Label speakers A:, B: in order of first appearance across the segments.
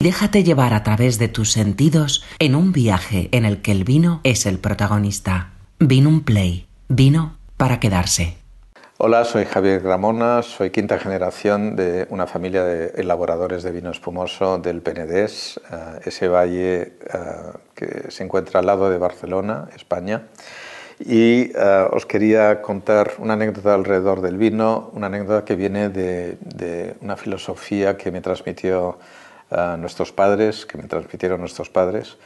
A: Déjate llevar a través de tus sentidos en un viaje en el que el vino es el protagonista. Vino un play. Vino para quedarse.
B: Hola, soy Javier Gramona, soy quinta generación de una familia de elaboradores de vino espumoso del Penedés, eh, ese valle eh, que se encuentra al lado de Barcelona, España. Y eh, os quería contar una anécdota alrededor del vino, una anécdota que viene de, una filosofía que me transmitió uh, nuestros padres, que me transmitieron nuestros padres,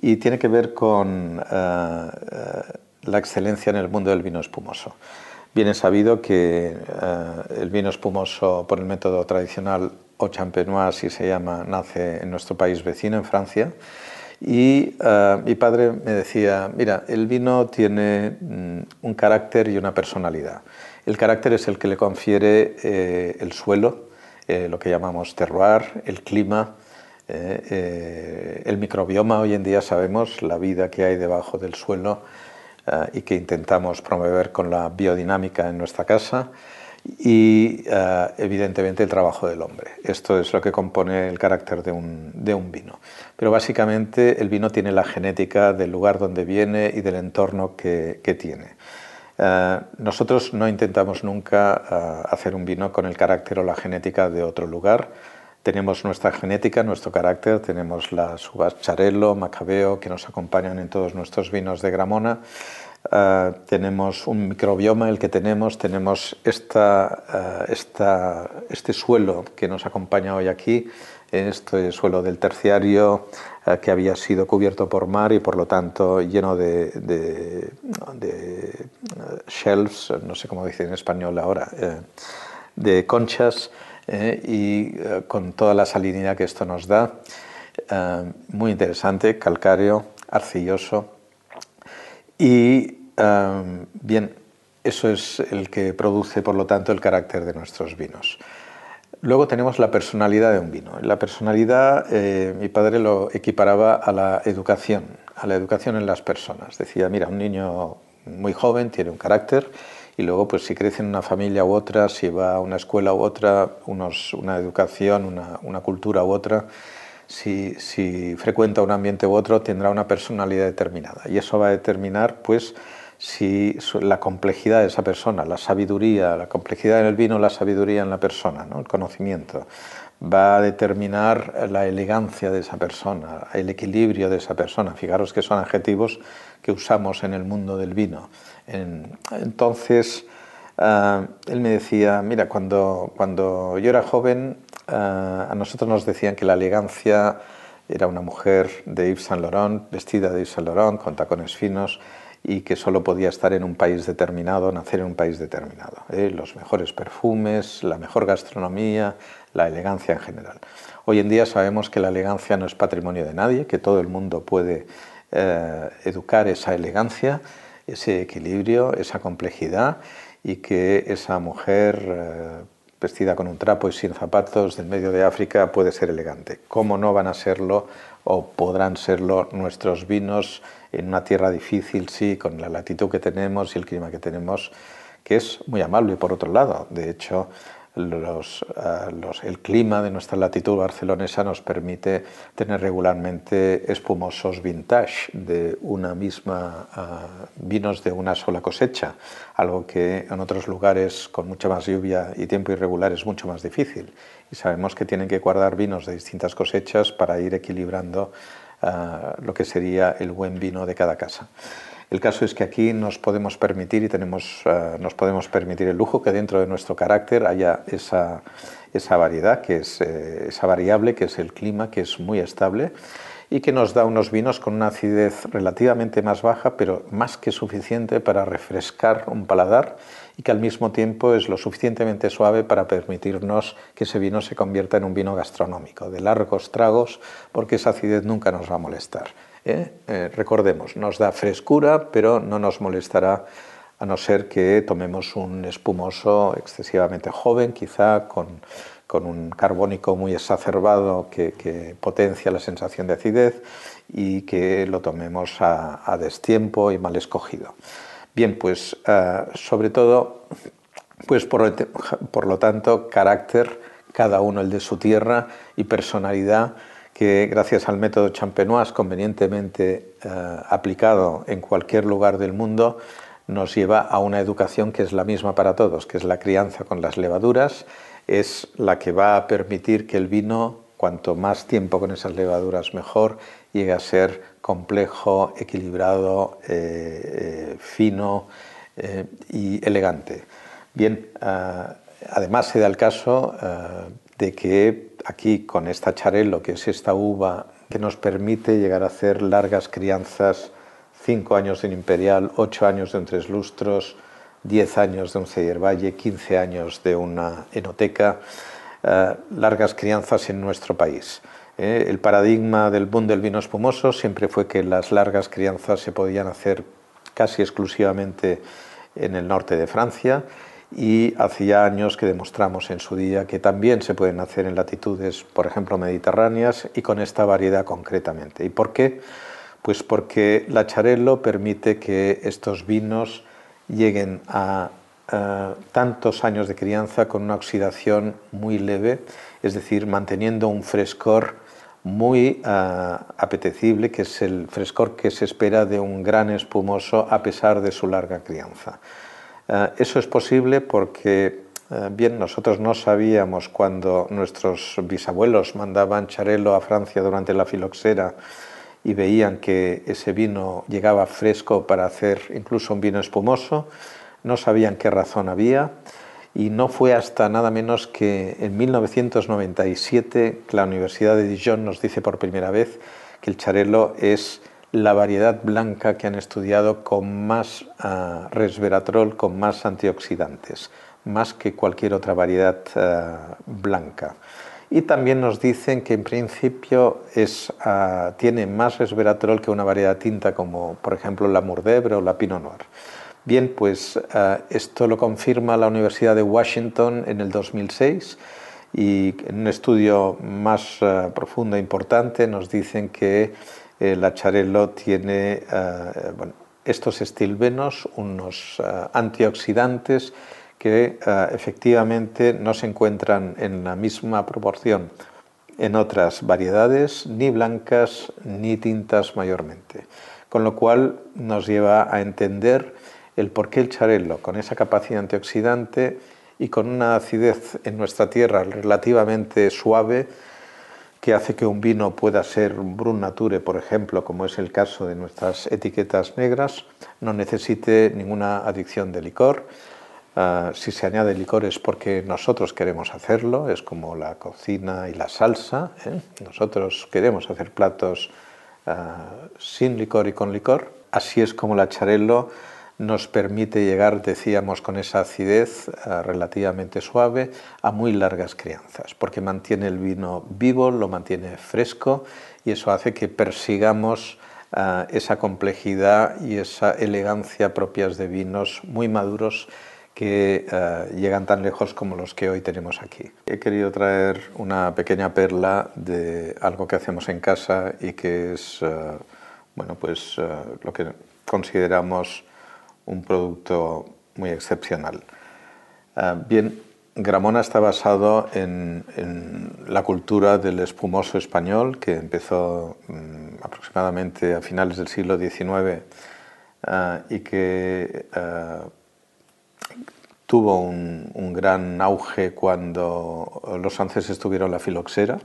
B: y tiene que ver con la excelencia en el mundo del vino espumoso. Bien es sabido que el vino espumoso por el método tradicional o champenois, si se llama, nace en nuestro país vecino, en Francia, y mi padre me decía, mira, el vino tiene mm, un carácter y una personalidad. El carácter es el que le confiere eh, el suelo, eh, lo que llamamos terroir, el clima, eh, el microbioma. Hoy en día sabemos la vida que hay debajo del suelo y que intentamos promover con la biodinámica en nuestra casa y eh, evidentemente el trabajo del hombre. Esto es lo que compone el carácter de un, de un, vino. Pero básicamente el vino tiene la genética del lugar donde viene y del entorno que, que tiene. Uh, nosotros no intentamos nunca uh, hacer un vino con el carácter o la genética de otro lugar. Tenemos nuestra genética, nuestro carácter, tenemos las uvas Charello, Macabeo, que nos acompañan en todos nuestros vinos de Gramona. Uh, tenemos un microbioma el que tenemos, tenemos este suelo que nos acompaña hoy aquí, este suelo del terciario uh, que había sido cubierto por mar y por lo tanto lleno de, de, shelves, no sé cómo dice en español ahora, de conchas eh, y con toda la salinidad que esto nos da. muy interesante, calcáreo, arcilloso y bien, eso es el que produce, por lo tanto, el carácter de nuestros vinos. Luego tenemos la personalidad de un vino. La personalidad, eh, mi padre lo equiparaba a la educación, a la educación en las personas. Decía, mira, un niño muy joven tiene un carácter y luego, pues si crece en una familia u otra, si va a una escuela u otra, una educación, una, cultura u otra, si, frecuenta un ambiente u otro, tendrá una personalidad determinada. Y eso va a determinar, pues, si la complejidad de esa persona, la sabiduría, la complejidad en el vino, la sabiduría en la persona, ¿no? el conocimiento, va a determinar la elegancia de esa persona, el equilibrio de esa persona. Fijaros que son adjetivos que usamos en el mundo del vino. entonces, ah, él me decía, mira, cuando, cuando yo era joven, ah, a nosotros nos decían que la elegancia era una mujer de Yves Saint Laurent, vestida de Yves Saint Laurent, con tacones finos, y que solo podía estar en un país determinado, nacer en un país determinado. ¿eh? Los mejores perfumes, la mejor gastronomía, la elegancia en general. Hoy en día sabemos que la elegancia no es patrimonio de nadie, que todo el mundo puede eh, educar esa elegancia, ese equilibrio, esa complejidad y que esa mujer eh, vestida con un trapo y sin zapatos del medio de África puede ser elegante. ¿Cómo no van a serlo o podrán serlo nuestros vinos en una tierra difícil, sí, con la latitud que tenemos y el clima que tenemos, que es muy amable por otro lado. De hecho, los, el clima de nuestra latitud barcelonesa nos permite tener regularmente espumosos vintage de una misma uh, vinos de una sola cosecha, algo que en otros lugares con mucha más lluvia y tiempo irregular es mucho más difícil. Y sabemos que tienen que guardar vinos de distintas cosechas para ir equilibrando lo que sería el buen vino de cada casa. El caso es que aquí nos podemos permitir y tenemos, uh, nos podemos permitir el lujo que dentro de nuestro carácter haya esa, esa variedad, que es, eh, esa variable que es el clima, que es muy estable y que nos da unos vinos con una acidez relativamente más baja, pero más que suficiente para refrescar un paladar y que al mismo tiempo es lo suficientemente suave para permitirnos que ese vino se convierta en un vino gastronómico, de largos tragos, porque esa acidez nunca nos va a molestar. ¿eh? Eh, recordemos, nos da frescura, pero no nos molestará a no ser que tomemos un espumoso excesivamente joven, quizá con, con un carbónico muy exacerbado que, potencia la sensación de acidez y que lo tomemos a destiempo y mal escogido. Bien, pues uh, sobre todo, pues por, por lo tanto, carácter, cada uno el de su tierra y personalidad que gracias al método champenois convenientemente eh, aplicado en cualquier lugar del mundo, nos lleva a una educación que es la misma para todos, que es la crianza con las levaduras, es la que va a permitir que el vino, cuanto más tiempo con esas levaduras mejor, llegue a ser complejo, equilibrado, eh, eh, fino y elegante. Bien, además se da el caso de que aquí con esta charelo, que es esta uva que nos permite llegar a hacer largas crianzas, cinco años de un imperial, ocho años de un tres lustros, diez años de un Ceyer Valle, quince años de una enoteca, eh, largas crianzas en nuestro país. Eh, el paradigma del boom del vino espumoso siempre fue que las largas crianzas se podían hacer casi exclusivamente en el norte de Francia y hacía años que demostramos en su día que también se pueden hacer en latitudes, por ejemplo, mediterráneas y con esta variedad concretamente. ¿Y por qué? Pues porque la Charello permite que estos vinos lleguen a tantos años de crianza con una oxidación muy leve, es decir, manteniendo un frescor muy ah, apetecible, que es el frescor que se espera de un gran espumoso a pesar de su larga crianza. Eh, eso es posible porque, eh, bien, nosotros no sabíamos cuando nuestros bisabuelos mandaban charelo a Francia durante la filoxera y veían que ese vino llegaba fresco para hacer incluso un vino espumoso, no sabían qué razón había y no fue hasta nada menos que en 1997 la Universidad de Dijon nos dice por primera vez que el charelo es la variedad blanca que han estudiado con más ah, resveratrol, con más antioxidantes, más que cualquier otra variedad ah, blanca. Y también nos dicen que en principio es, ah, tiene más resveratrol que una variedad tinta como por ejemplo la Mourvèdre o la Pinot Noir. Bien, pues esto lo confirma la Universidad de Washington en el 2006 y en un estudio más profundo e importante nos dicen que eh, la Charello tiene eh, estos estilbenos, unos eh, antioxidantes que efectivamente no se encuentran en la misma proporción en otras variedades, ni blancas ni tintas mayormente. Con lo cual nos lleva a entender el por qué el charello, con esa capacidad antioxidante y con una acidez en nuestra tierra relativamente suave, que hace que un vino pueda ser Brun Nature, por ejemplo, como es el caso de nuestras etiquetas negras, no necesite ninguna adicción de licor. Ah, si se añade licor es porque nosotros queremos hacerlo, es como la cocina y la salsa. ¿eh? Nosotros queremos hacer platos ah, sin licor y con licor. Así es como la charello nos permite llegar, decíamos, con esa acidez eh, relativamente suave a muy largas crianzas, porque mantiene el vino vivo, lo mantiene fresco y eso hace que persigamos eh, esa complejidad y esa elegancia propias de vinos muy maduros que eh, llegan tan lejos como los que hoy tenemos aquí. He querido traer una pequeña perla de algo que hacemos en casa y que es bueno, pues, lo que consideramos un producto muy excepcional. Ah, bien, Gramona está basado en, la cultura del espumoso español que empezó mm, aproximadamente a finales del siglo XIX ah, y que ah, tuvo un, un, gran auge cuando los franceses tuvieron la filoxera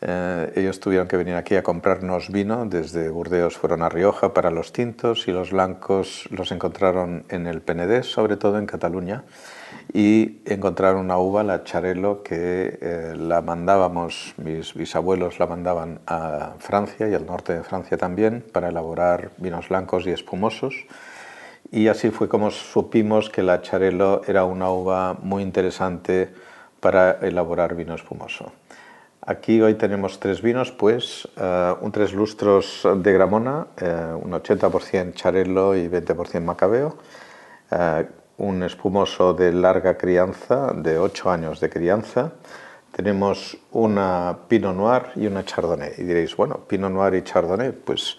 B: eh, ellos tuvieron que venir aquí a comprarnos vino, desde Burdeos fueron a Rioja para los tintos y los blancos los encontraron en el Penedés, sobre todo en Cataluña, y encontraron una uva, la Charelo, que eh, la mandábamos, mis bisabuelos la mandaban a Francia y al norte de Francia también para elaborar vinos blancos y espumosos. Y así fue como supimos que la Charelo era una uva muy interesante para elaborar vino espumoso. Aquí hoy tenemos tres vinos, pues eh, un tres lustros de Gramona, eh, un 80% Charello y 20% Macabeo, eh, un espumoso de larga crianza, de 8 años de crianza. Tenemos una Pinot Noir y una Chardonnay. Y diréis, bueno, Pinot Noir y Chardonnay, pues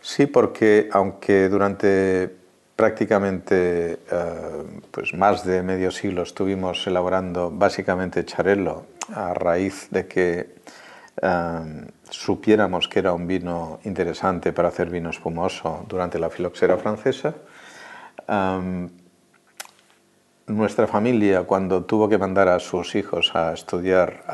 B: sí, porque aunque durante prácticamente pues más de medio siglo estuvimos elaborando básicamente Charello a raíz de que supiéramos que era un vino interesante para hacer vino espumoso durante la filoxera francesa. nuestra familia, cuando tuvo que mandar a sus hijos a estudiar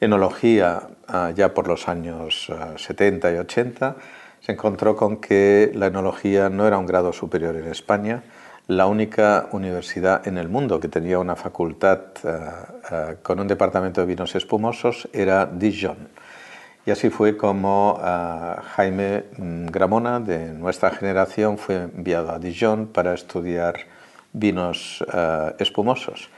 B: enología ah, ya por los años 70 ah, y 80, se encontró con que la enología no era un grado superior en España, la única universidad en el mundo que tenía una facultad ah, con un departamento de vinos espumosos era Dijon. Y así fue como Jaime mm, Gramona, de nuestra generación, fue enviado a Dijon para estudiar vinos espumosos.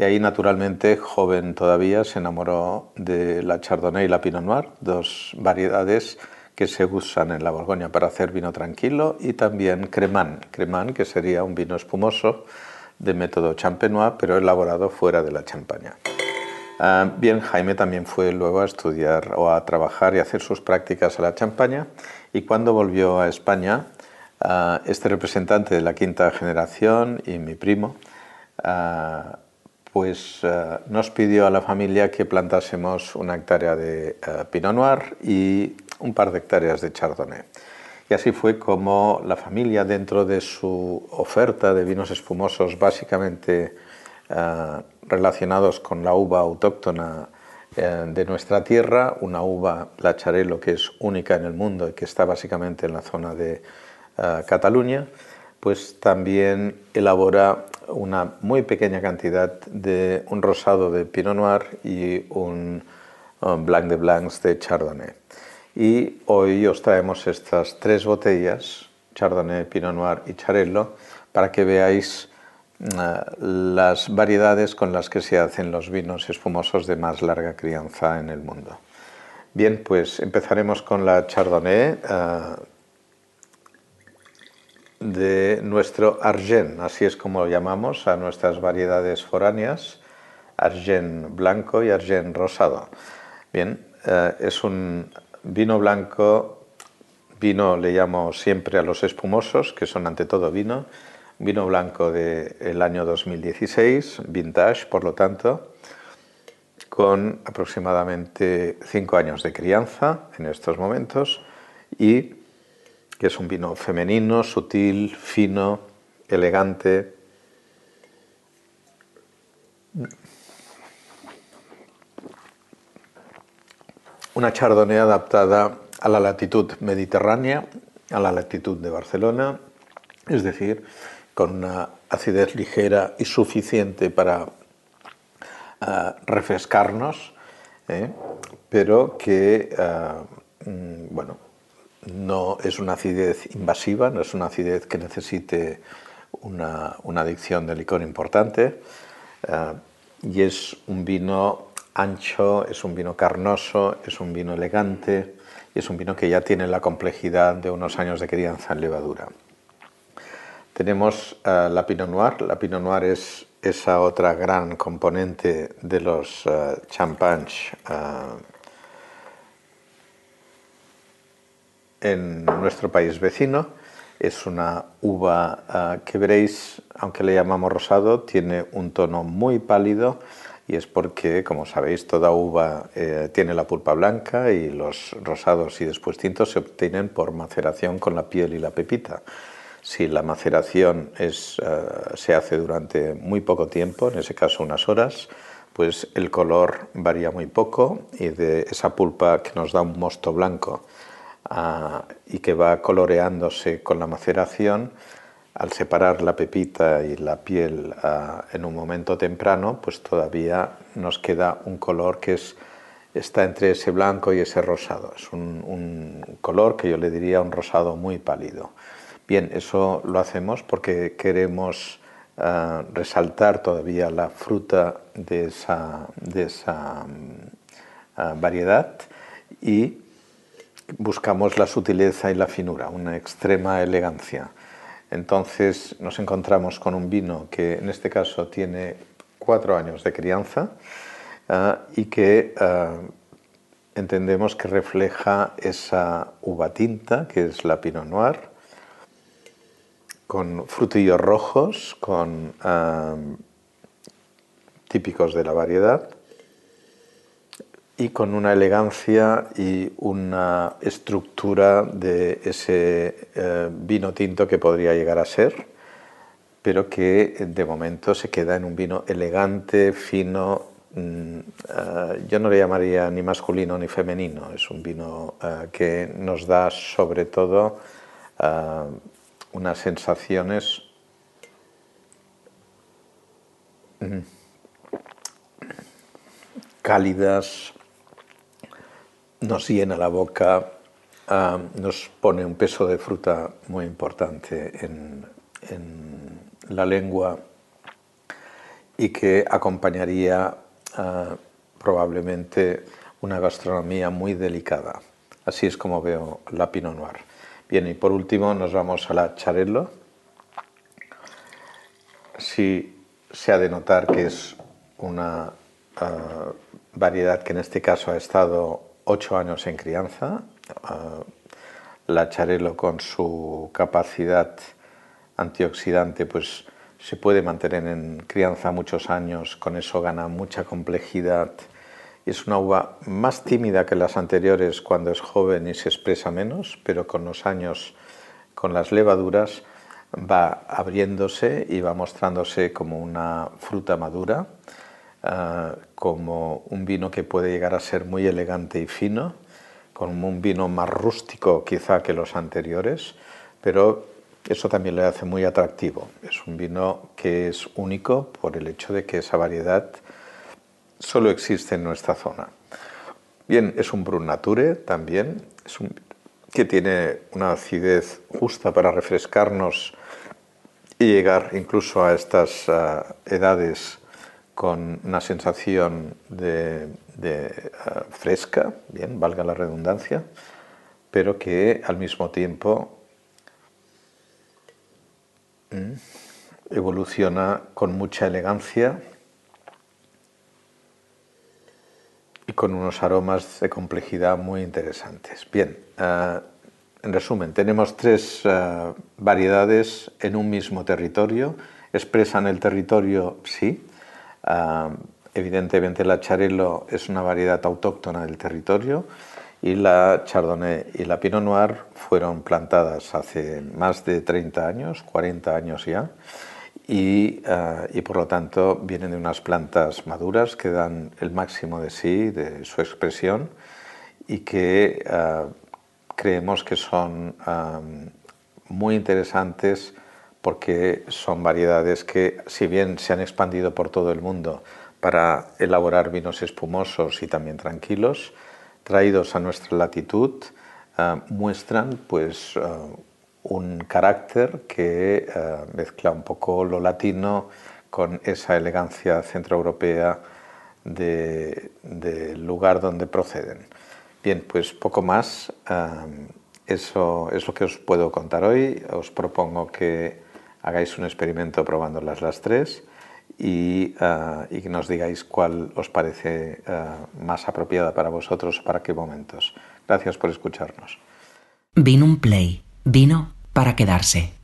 B: Y ahí, naturalmente, joven todavía, se enamoró de la Chardonnay y la Pinot Noir, dos variedades que se usan en la Borgoña para hacer vino tranquilo, y también Cremant, Cremant que sería un vino espumoso de método champenois, pero elaborado fuera de la Champaña. Ah, bien, Jaime también fue luego a estudiar o a trabajar y hacer sus prácticas a la Champaña, y cuando volvió a España, ah, este representante de la quinta generación y mi primo, ah, pues eh, nos pidió a la familia que plantásemos una hectárea de eh, Pinot Noir y un par de hectáreas de Chardonnay. Y así fue como la familia, dentro de su oferta de vinos espumosos básicamente eh, relacionados con la uva autóctona de nuestra tierra, una uva, la Charelo, que es única en el mundo y que está básicamente en la zona de Cataluña, pues también elabora una muy pequeña cantidad de un rosado de Pinot Noir y un Blanc de Blancs de Chardonnay. Y hoy os traemos estas tres botellas, Chardonnay, Pinot Noir y Charello, para que veáis mm, las variedades con las que se hacen los vinos espumosos de más larga crianza en el mundo. Bien, pues empezaremos con la Chardonnay. Eh, de nuestro argent, así es como lo llamamos a nuestras variedades foráneas, argent blanco y argent rosado. Bien, eh, es un vino blanco, vino le llamo siempre a los espumosos, que son ante todo vino, vino blanco del año 2016, vintage, por lo tanto, con aproximadamente cinco años de crianza en estos momentos y que es un vino femenino, sutil, fino, elegante. Una chardonnay adaptada a la latitud mediterránea, a la latitud de Barcelona, es decir, con una acidez ligera y suficiente para ah, refrescarnos, ¿eh? pero que, ah, mm, bueno, no es una acidez invasiva, no es una acidez que necesite una, adicción de licor importante eh, y es un vino ancho, es un vino carnoso, es un vino elegante y es un vino que ya tiene la complejidad de unos años de crianza en levadura. Tenemos eh, la Pinot Noir. La Pinot Noir es esa otra gran componente de los uh, champagnes en nuestro país vecino. Es una uva que veréis, aunque le llamamos rosado, tiene un tono muy pálido y es porque, como sabéis, toda uva eh, tiene la pulpa blanca y los rosados y después tintos se obtienen por maceración con la piel y la pepita. Si la maceración es, ah, se hace durante muy poco tiempo, en ese caso unas horas, pues el color varía muy poco y de esa pulpa que nos da un mosto blanco y que va coloreándose con la maceración, al separar la pepita y la piel en un momento temprano, pues todavía nos queda un color que es, está entre ese blanco y ese rosado. Es un, color que yo le diría un rosado muy pálido. Bien, eso lo hacemos porque queremos resaltar todavía la fruta de esa, de esa mm, variedad y buscamos la sutileza y la finura, una extrema elegancia. Entonces nos encontramos con un vino que en este caso tiene cuatro años de crianza ah, y que ah, entendemos que refleja esa uva tinta que es la Pinot Noir, con frutillos rojos, con, ah, típicos de la variedad y con una elegancia y una estructura de ese eh, vino tinto que podría llegar a ser, pero que de momento se queda en un vino elegante, fino. Mm, eh, yo no le llamaría ni masculino ni femenino, es un vino eh, que nos da sobre todo unas sensaciones mm, cálidas, nos llena la boca, ah, nos pone un peso de fruta muy importante en, la lengua y que acompañaría ah, probablemente una gastronomía muy delicada. Así es como veo la Pinot Noir. Bien, y por último nos vamos a la Charello. Sí se ha de notar que es una ah, variedad que en este caso ha estado ocho años en crianza. Ah, la charelo con su capacidad antioxidante pues se puede mantener en crianza muchos años, con eso gana mucha complejidad. Es una uva más tímida que las anteriores cuando es joven y se expresa menos, pero con los años, con las levaduras, va abriéndose y va mostrándose como una fruta madura. Ah, como un vino que puede llegar a ser muy elegante y fino, como un vino más rústico quizá que los anteriores, pero eso también le hace muy atractivo. Es un vino que es único por el hecho de que esa variedad solo existe en nuestra zona. Bien, es un Brun Nature también, es un, que tiene una acidez justa para refrescarnos y llegar incluso a estas ah, edades con una sensación de, eh, fresca, bien, valga la redundancia, pero que al mismo tiempo mm, evoluciona con mucha elegancia y con unos aromas de complejidad muy interesantes. Bien, eh, en resumen, tenemos tres eh, variedades en un mismo territorio. ¿Expresan el territorio? Sí evidentemente la Charello es una variedad autóctona del territorio y la Chardonnay y la Pinot Noir fueron plantadas hace más de 30 años, 40 años ya, y, ah, y, por lo tanto vienen de unas plantas maduras que dan el máximo de sí, de su expresión, y que ah, creemos que son muy interesantes porque son variedades que, si bien se han expandido por todo el mundo para elaborar vinos espumosos y también tranquilos, traídos a nuestra latitud, eh, muestran pues, eh, un carácter que eh, mezcla un poco lo latino con esa elegancia centroeuropea del lugar donde proceden. Bien, pues poco más. eso es lo que os puedo contar hoy. Os propongo que hagáis un experimento probándolas las tres y, uh, nos digáis cuál os parece uh, más apropiada para vosotros, para qué momentos. Gracias por escucharnos.
A: Vino un play, vino para quedarse.